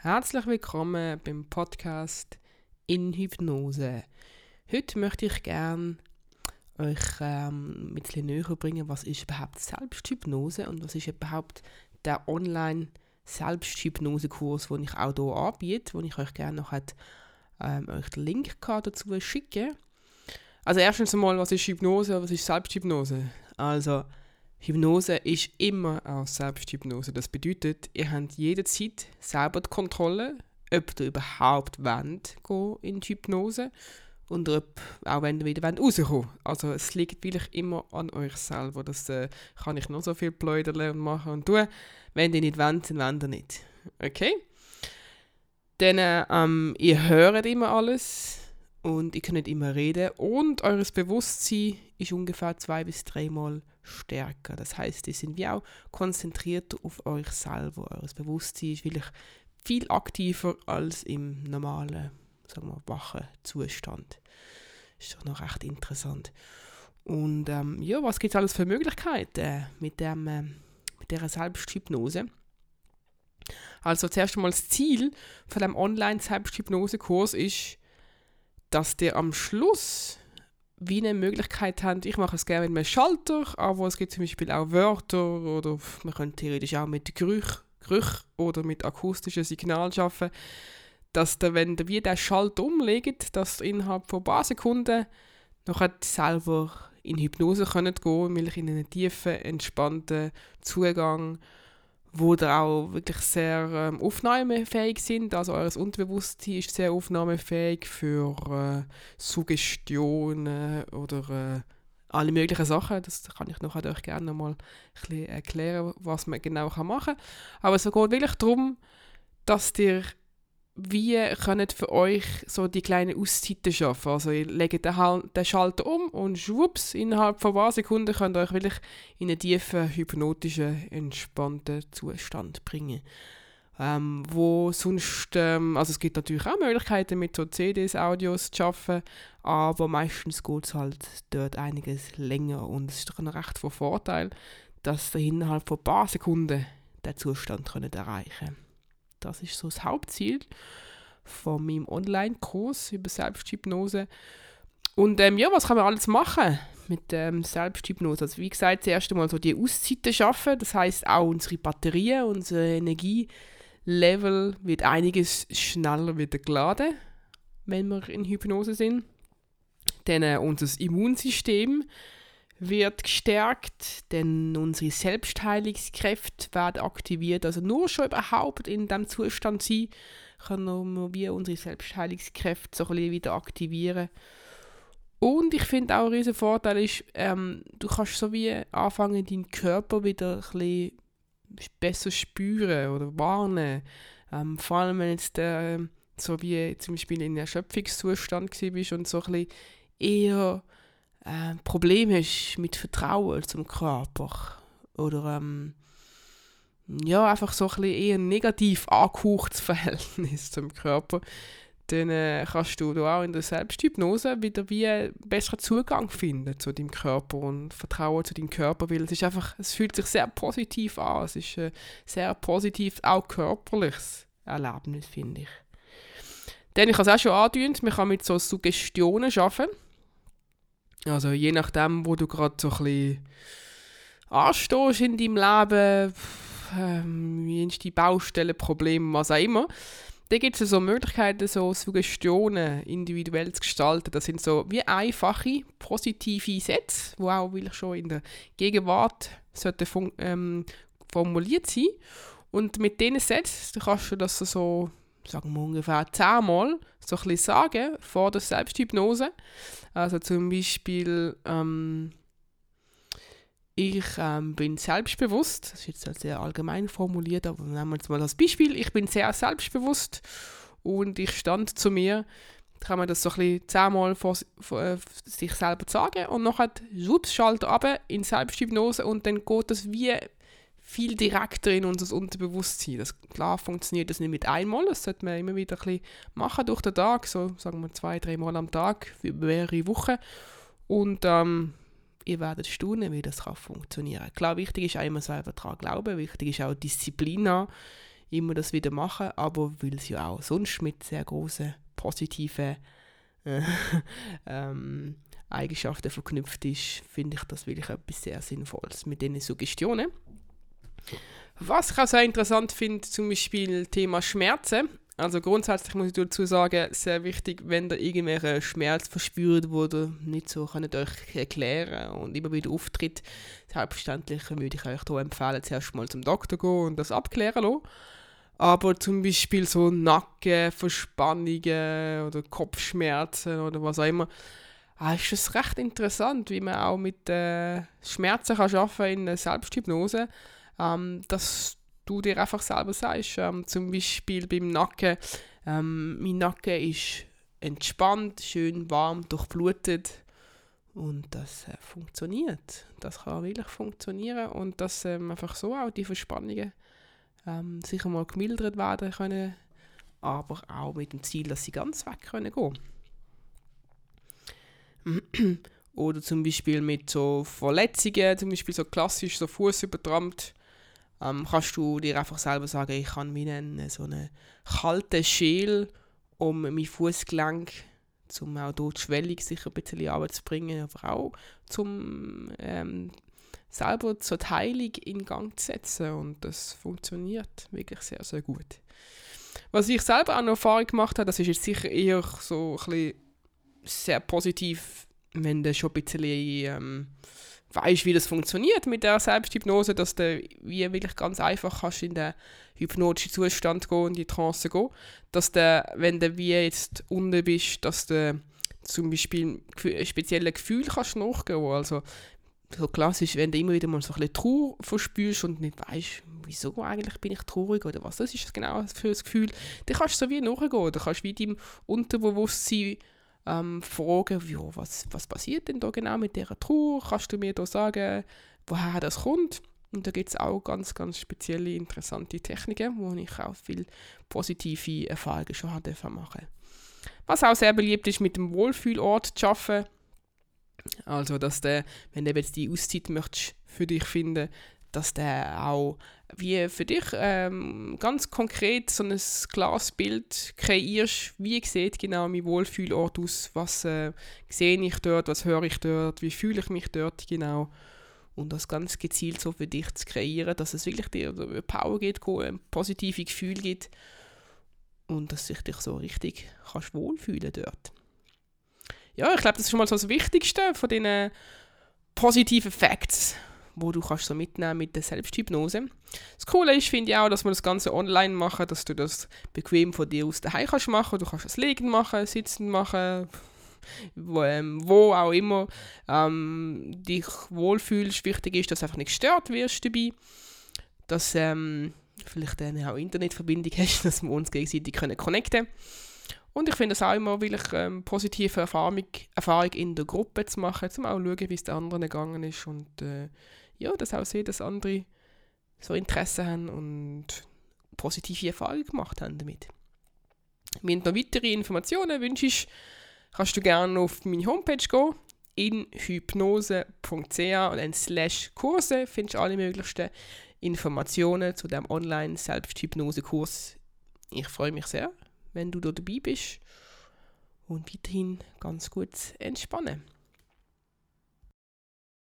Herzlich willkommen beim Podcast in Hypnose. Heute möchte ich gerne euch ähm, ein bisschen näher bringen, was ist überhaupt Selbsthypnose und was ist überhaupt der Online Selbsthypnose-Kurs, den ich auch hier anbiete, wo ich euch gerne noch hat, ähm, euch den Link dazu schicke. Also erstens einmal, was ist Hypnose, was ist Selbsthypnose? Also Hypnose ist immer auch Selbsthypnose. Das bedeutet, ihr habt jederzeit selber die Kontrolle, ob ihr überhaupt wollt, in die Hypnose und ob, auch wenn ihr wieder rauskommen Also es liegt wirklich immer an euch selber. Das äh, kann ich noch so viel pläudern und machen und tun. Wenn ihr nicht wollt, dann wollt ihr nicht. Okay? Dann, äh, ähm, ihr hört immer alles und ihr könnt immer reden und eures Bewusstsein ist ungefähr zwei bis dreimal stärker. Das heißt, ihr sind wie auch konzentriert auf euch selber. Eures Bewusstsein ist wirklich viel aktiver als im normalen, sagen wir, wachen Zustand. Ist doch noch recht interessant. Und ähm, ja, was gibt es alles für Möglichkeiten mit, dem, äh, mit dieser Selbsthypnose? Also zuerst einmal das Ziel von dem Online-Selbsthypnose-Kurs ist, dass der am Schluss wie eine Möglichkeit habt, ich mache es gerne mit einem Schalter, aber es gibt zum Beispiel auch Wörter oder man könnte theoretisch auch mit Gerüch, Gerüch oder mit akustischen Signalen arbeiten, dass der, wenn ihr wie den Schalter umlegt, dass innerhalb von ein paar Sekunden noch selber in Hypnose könnt gehen, nämlich in einen tiefen, entspannten Zugang wo da auch wirklich sehr ähm, aufnahmefähig sind. Also euer Unterbewusstsein ist sehr aufnahmefähig für äh, Suggestionen oder äh, alle möglichen Sachen. Das kann ich nachher euch gerne mal erklären, was man genau machen kann. Aber es geht wirklich darum, dass ihr wie könnt für euch so die kleinen Auszeiten schaffen? Also ihr legt den, Schalter um und schwupps, innerhalb von ein paar Sekunden könnt ihr euch wirklich in einen tiefen, hypnotischen, entspannten Zustand bringen. Ähm, wo sonst, ähm, also es gibt natürlich auch Möglichkeiten mit so CDs, Audios zu arbeiten, aber meistens geht es halt dort einiges länger und es ist doch ein recht von Vorteil, dass ihr innerhalb von ein paar Sekunden den Zustand erreichen könnt. Das ist so das Hauptziel von meinem Online-Kurs über Selbsthypnose. Und ähm, ja, was kann man alles machen mit ähm, Selbsthypnose? Also wie gesagt, zuerst einmal so die Auszeiten schaffen. Das heißt auch unsere Batterien, unser Energielevel wird einiges schneller wieder geladen, wenn wir in Hypnose sind. Dann äh, unser Immunsystem wird gestärkt, denn unsere Selbstheilungskräfte werden aktiviert. Also nur schon überhaupt in dem Zustand sein, können wir unsere Selbstheilungskräfte so ein bisschen wieder aktivieren. Und ich finde auch ein riesen Vorteil ist, ähm, du kannst so wie anfangen, deinen Körper wieder ein bisschen besser spüren oder warnen. Ähm, vor allem, wenn jetzt äh, so wie zum Beispiel in Erschöpfungszustand bist und so ein bisschen eher äh, Problem hast mit Vertrauen zum Körper. Oder ähm, ja, einfach so ein bisschen eher negativ angehauchtes Verhältnis zum Körper, dann äh, kannst du auch in der Selbsthypnose wieder wie einen besseren Zugang finden zu deinem Körper und Vertrauen zu deinem Körper, weil es ist einfach, es fühlt sich sehr positiv an, es ist ein sehr positiv, auch körperliches Erlebnis, finde ich. Denn ich habe es auch schon angedeutet, man kann mit so Suggestionen arbeiten also je nachdem, wo du gerade so ein bisschen anstehst in deinem Leben, ähm, die Baustellen, Probleme, was auch immer, da gibt es so Möglichkeiten, so Suggestionen individuell zu gestalten. Das sind so wie einfache, positive Sätze, die auch wirklich schon in der Gegenwart sollten ähm, formuliert sein. Und mit diesen Sätzen kannst du das so sagen wir ungefähr zehnmal so ein bisschen sagen vor der Selbsthypnose. Also zum Beispiel, ähm, ich ähm, bin selbstbewusst, das ist jetzt halt sehr allgemein formuliert, aber nehmen wir jetzt mal als Beispiel, ich bin sehr selbstbewusst und ich stand zu mir, kann man das so ein bisschen zehnmal vor, vor äh, sich selber sagen und nachher schwupps, schaltet ab in Selbsthypnose und dann geht das wie viel direkter in unser Unterbewusstsein. Das, klar funktioniert das nicht mit einmal, das sollte man immer wieder ein machen durch den Tag, so sagen wir zwei, drei Mal am Tag, für mehrere Wochen. Und ähm, ihr werdet staunen, wie das kann funktionieren Klar, wichtig ist auch immer selber daran glauben, wichtig ist auch Disziplin haben immer das wieder machen, aber weil es ja auch sonst mit sehr großen positiven äh, ähm, Eigenschaften verknüpft ist, finde ich das wirklich etwas sehr Sinnvolles mit diesen Suggestionen. Was ich auch sehr interessant finde, zum Beispiel Thema Schmerzen. Also grundsätzlich muss ich dazu sagen, sehr wichtig, wenn ihr irgendwelche Schmerz verspürt, wo ihr nicht so könnt euch erklären und immer wieder auftritt, selbstverständlich würde ich euch hier empfehlen, zuerst mal zum Doktor gehen und das abklären lassen. Aber zum Beispiel so Nackenverspannungen oder Kopfschmerzen oder was auch immer, ah, ist es recht interessant, wie man auch mit äh, Schmerzen kann arbeiten in der Selbsthypnose, ähm, dass du dir einfach selber sagst, ähm, zum Beispiel beim Nacken, ähm, mein Nacken ist entspannt, schön warm, durchblutet. Und das äh, funktioniert. Das kann wirklich funktionieren. Und dass ähm, einfach so auch die Verspannungen ähm, sicher mal gemildert werden können, aber auch mit dem Ziel, dass sie ganz weg können gehen. Oder zum Beispiel mit so Verletzungen, zum Beispiel so klassisch so Fuß übertrampt, ähm, kannst du dir einfach selber sagen, ich kann mir einen, so einen kalten Schäl um mein Fußgelenk, um auch dort die Schwellung sicher ein bisschen anzubringen, aber auch zum ähm, selber zur Heilung in Gang zu setzen und das funktioniert wirklich sehr, sehr gut. Was ich selber auch noch Erfahrung gemacht habe, das ist jetzt sicher eher so ein bisschen sehr positiv, wenn du schon ein bisschen ähm, weißt, wie das funktioniert mit der Selbsthypnose, dass du wie wirklich ganz einfach kannst in den hypnotischen Zustand gehen, in die Trance gehen, dass du, wenn du wie jetzt unten bist, dass du zum Beispiel spezielle Gefühle kannst nachgehen. Also so klassisch, wenn du immer wieder mal so ein bisschen Trauer verspürst und nicht weißt, wieso eigentlich bin ich traurig oder was das ist genau für ein Gefühl, dann kannst du so wie nachgehen. Da kannst du wie deinem Unterbewusstsein ähm, fragen, ja, was, was passiert denn da genau mit dieser Trauer? Kannst du mir da sagen, woher das kommt? Und da gibt es auch ganz, ganz spezielle, interessante Techniken, wo ich auch viel positive Erfahrungen schon hatte machen. Was auch sehr beliebt ist, mit dem Wohlfühlort zu arbeiten. Also, dass der, wenn du jetzt die Auszeit möchtest für dich finden, dass der auch wie für dich ähm, ganz konkret so ein Glasbild kreierst, wie sieht genau mein Wohlfühlort aus, was äh, sehe ich dort, was höre ich dort, wie fühle ich mich dort genau? Und das ganz gezielt so für dich zu kreieren, dass es wirklich dir Power gibt, ein positives Gefühl gibt und dass sich dich so richtig kannst wohlfühlen dort. Ja, ich glaube, das ist schon mal so das Wichtigste von diesen positiven Facts wo du kannst so mitnehmen mit der Selbsthypnose. Das Coole ist, finde ich auch, dass man das Ganze online machen, dass du das bequem von dir aus daheim kannst machen. Du kannst das liegen machen, sitzen machen, wo, ähm, wo auch immer ähm, dich wohlfühlst. Wichtig ist, dass du einfach nicht gestört wirst dabei, dass ähm, vielleicht eine auch Internetverbindung hast, dass wir uns gegenseitig können connecten können. Und ich finde es auch immer wirklich ähm, positive Erfahrung, Erfahrung in der Gruppe zu machen, um auch zu schauen, wie es den anderen gegangen ist und äh, ja, das auch sehen, dass andere so Interesse haben und positive Erfahrungen gemacht haben damit. Wenn du noch weitere Informationen wünschst, kannst du gerne auf meine Homepage gehen, in hypnose.ch und dann slash Kurse findest du alle möglichen Informationen zu dem Online-Selbsthypnose-Kurs. Ich freue mich sehr, wenn du da dabei bist und weiterhin ganz gut entspannen.